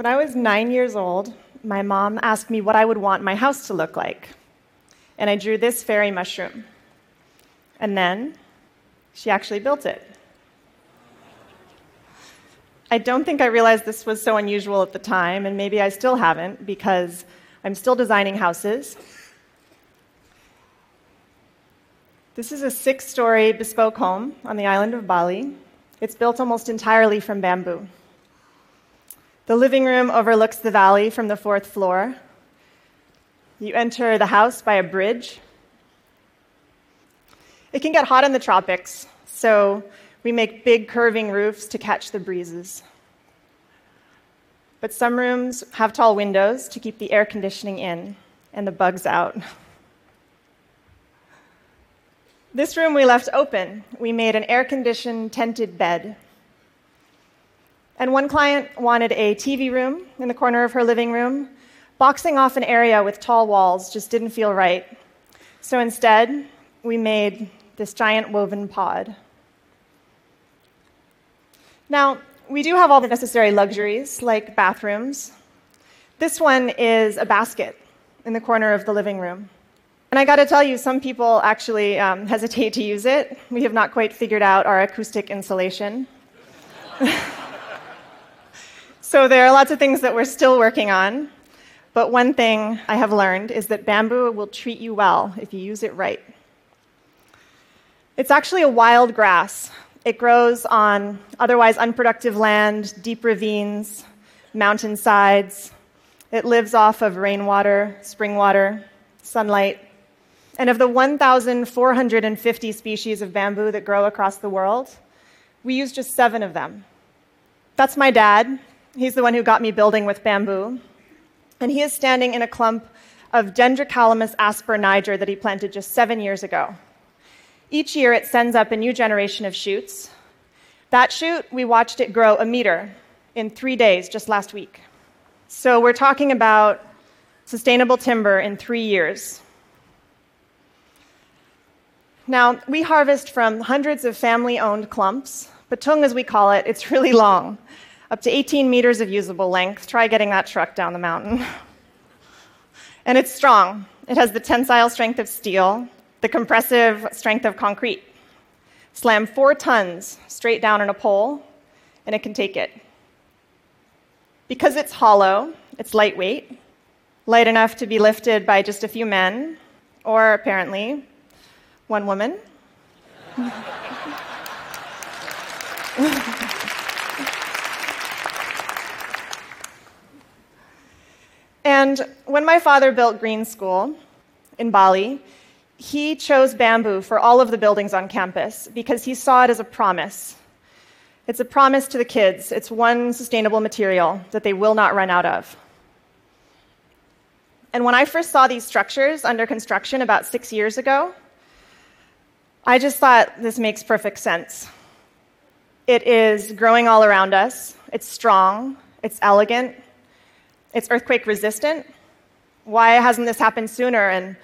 When I was nine years old, my mom asked me what I would want my house to look like. And I drew this fairy mushroom. And then she actually built it. I don't think I realized this was so unusual at the time, and maybe I still haven't because I'm still designing houses. This is a six story bespoke home on the island of Bali. It's built almost entirely from bamboo. The living room overlooks the valley from the fourth floor. You enter the house by a bridge. It can get hot in the tropics, so we make big curving roofs to catch the breezes. But some rooms have tall windows to keep the air conditioning in and the bugs out. This room we left open. We made an air conditioned tented bed. And one client wanted a TV room in the corner of her living room. Boxing off an area with tall walls just didn't feel right. So instead, we made this giant woven pod. Now, we do have all the necessary luxuries, like bathrooms. This one is a basket in the corner of the living room. And I got to tell you, some people actually um, hesitate to use it. We have not quite figured out our acoustic insulation. so there are lots of things that we're still working on. But one thing I have learned is that bamboo will treat you well if you use it right. It's actually a wild grass it grows on otherwise unproductive land, deep ravines, mountainsides. It lives off of rainwater, spring water, sunlight. And of the 1,450 species of bamboo that grow across the world, we use just seven of them. That's my dad. He's the one who got me building with bamboo. And he is standing in a clump of Dendrocalamus asper niger that he planted just seven years ago. Each year, it sends up a new generation of shoots. That shoot, we watched it grow a meter in three days just last week. So we're talking about sustainable timber in three years. Now, we harvest from hundreds of family owned clumps. Petung, as we call it, it's really long, up to 18 meters of usable length. Try getting that truck down the mountain. and it's strong. It has the tensile strength of steel, the compressive strength of concrete. Slam four tons straight down on a pole, and it can take it. Because it's hollow, it's lightweight, light enough to be lifted by just a few men, or apparently one woman. and when my father built Green School in Bali, he chose bamboo for all of the buildings on campus because he saw it as a promise. It's a promise to the kids. It's one sustainable material that they will not run out of. And when I first saw these structures under construction about six years ago, I just thought this makes perfect sense. It is growing all around us, it's strong, it's elegant, it's earthquake resistant. Why hasn't this happened sooner? And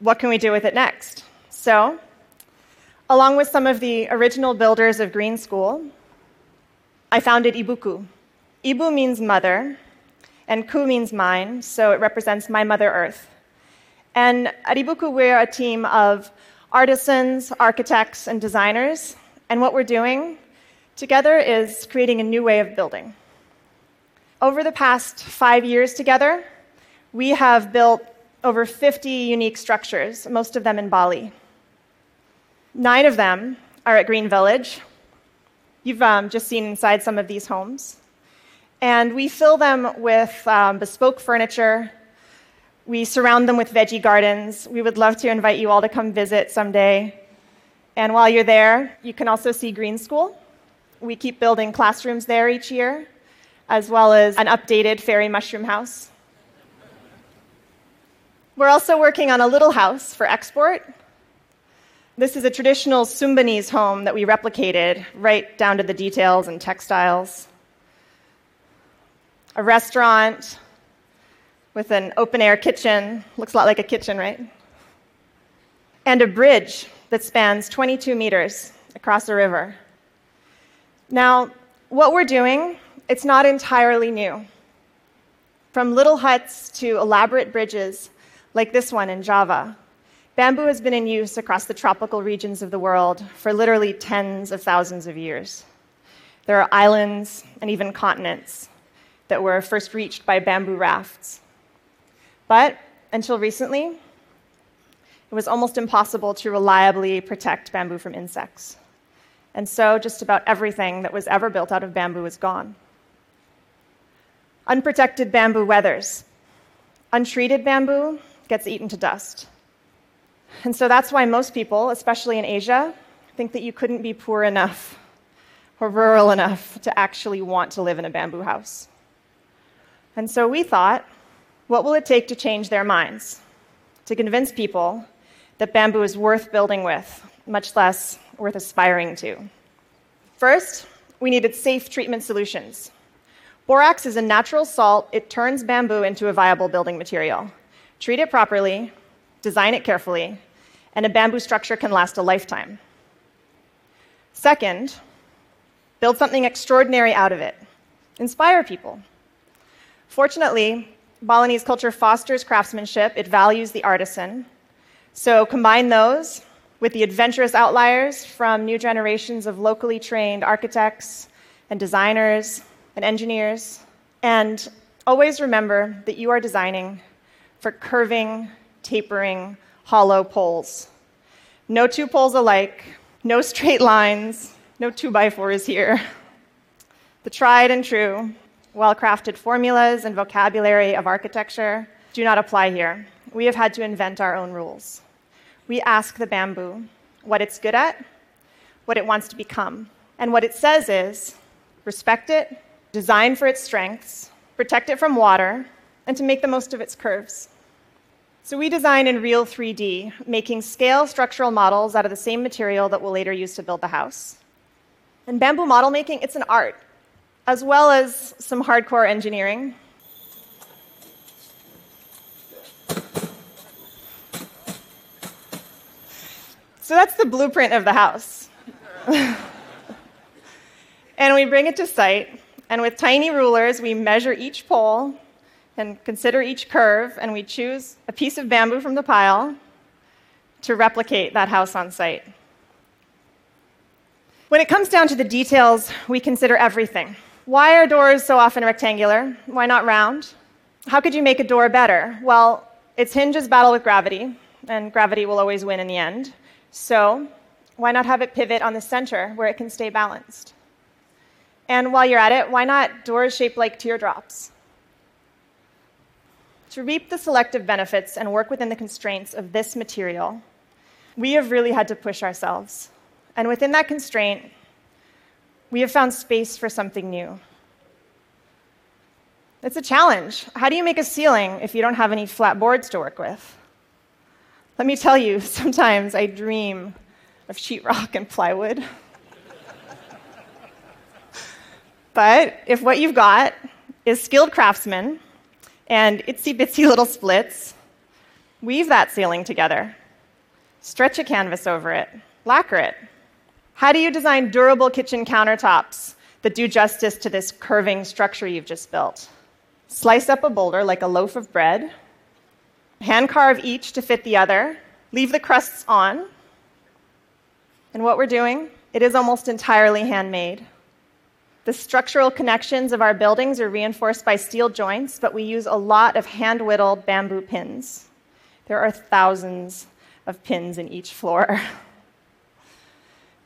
what can we do with it next? So, along with some of the original builders of Green School, I founded Ibuku. Ibu means mother, and Ku means mine, so it represents my Mother Earth. And at Ibuku, we're a team of artisans, architects, and designers, and what we're doing together is creating a new way of building. Over the past five years together, we have built over 50 unique structures, most of them in Bali. Nine of them are at Green Village. You've um, just seen inside some of these homes. And we fill them with um, bespoke furniture. We surround them with veggie gardens. We would love to invite you all to come visit someday. And while you're there, you can also see Green School. We keep building classrooms there each year, as well as an updated fairy mushroom house. We're also working on a little house for export. This is a traditional Sumbanese home that we replicated right down to the details and textiles. A restaurant with an open air kitchen, looks a lot like a kitchen, right? And a bridge that spans 22 meters across a river. Now, what we're doing, it's not entirely new. From little huts to elaborate bridges, like this one in Java, bamboo has been in use across the tropical regions of the world for literally tens of thousands of years. There are islands and even continents that were first reached by bamboo rafts. But until recently, it was almost impossible to reliably protect bamboo from insects. And so just about everything that was ever built out of bamboo is gone. Unprotected bamboo weathers. Untreated bamboo gets eaten to dust. And so that's why most people, especially in Asia, think that you couldn't be poor enough or rural enough to actually want to live in a bamboo house. And so we thought, what will it take to change their minds? To convince people that bamboo is worth building with, much less worth aspiring to. First, we needed safe treatment solutions. Borax is a natural salt, it turns bamboo into a viable building material. Treat it properly, design it carefully, and a bamboo structure can last a lifetime. Second, build something extraordinary out of it. Inspire people. Fortunately, Balinese culture fosters craftsmanship, it values the artisan. So combine those with the adventurous outliers from new generations of locally trained architects and designers and engineers. And always remember that you are designing for curving, tapering, hollow poles. No two poles alike, no straight lines, no two by fours here. The tried and true, well crafted formulas and vocabulary of architecture do not apply here. We have had to invent our own rules. We ask the bamboo what it's good at, what it wants to become. And what it says is respect it, design for its strengths, protect it from water, and to make the most of its curves. So we design in real 3D, making scale structural models out of the same material that we'll later use to build the house. In bamboo model making, it's an art, as well as some hardcore engineering. So that's the blueprint of the house. and we bring it to site, and with tiny rulers, we measure each pole and consider each curve, and we choose a piece of bamboo from the pile to replicate that house on site. When it comes down to the details, we consider everything. Why are doors so often rectangular? Why not round? How could you make a door better? Well, its hinges battle with gravity, and gravity will always win in the end. So, why not have it pivot on the center where it can stay balanced? And while you're at it, why not doors shaped like teardrops? To reap the selective benefits and work within the constraints of this material, we have really had to push ourselves. And within that constraint, we have found space for something new. It's a challenge. How do you make a ceiling if you don't have any flat boards to work with? Let me tell you, sometimes I dream of sheetrock and plywood. But if what you've got is skilled craftsmen and itsy bitsy little splits, weave that ceiling together, stretch a canvas over it, lacquer it. How do you design durable kitchen countertops that do justice to this curving structure you've just built? Slice up a boulder like a loaf of bread hand carve each to fit the other, leave the crusts on. And what we're doing, it is almost entirely handmade. The structural connections of our buildings are reinforced by steel joints, but we use a lot of hand whittled bamboo pins. There are thousands of pins in each floor.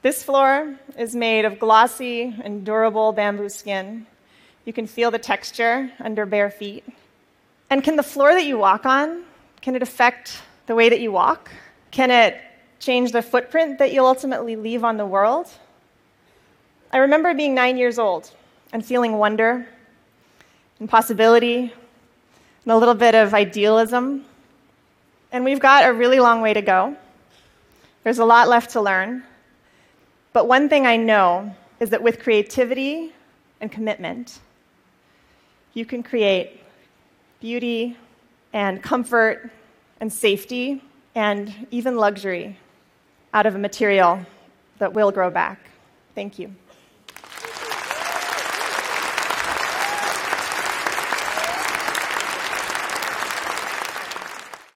This floor is made of glossy and durable bamboo skin. You can feel the texture under bare feet. And can the floor that you walk on can it affect the way that you walk? Can it change the footprint that you'll ultimately leave on the world? I remember being nine years old and feeling wonder and possibility and a little bit of idealism. And we've got a really long way to go. There's a lot left to learn. But one thing I know is that with creativity and commitment, you can create beauty and comfort and safety and even luxury out of a material that will grow back. Thank you.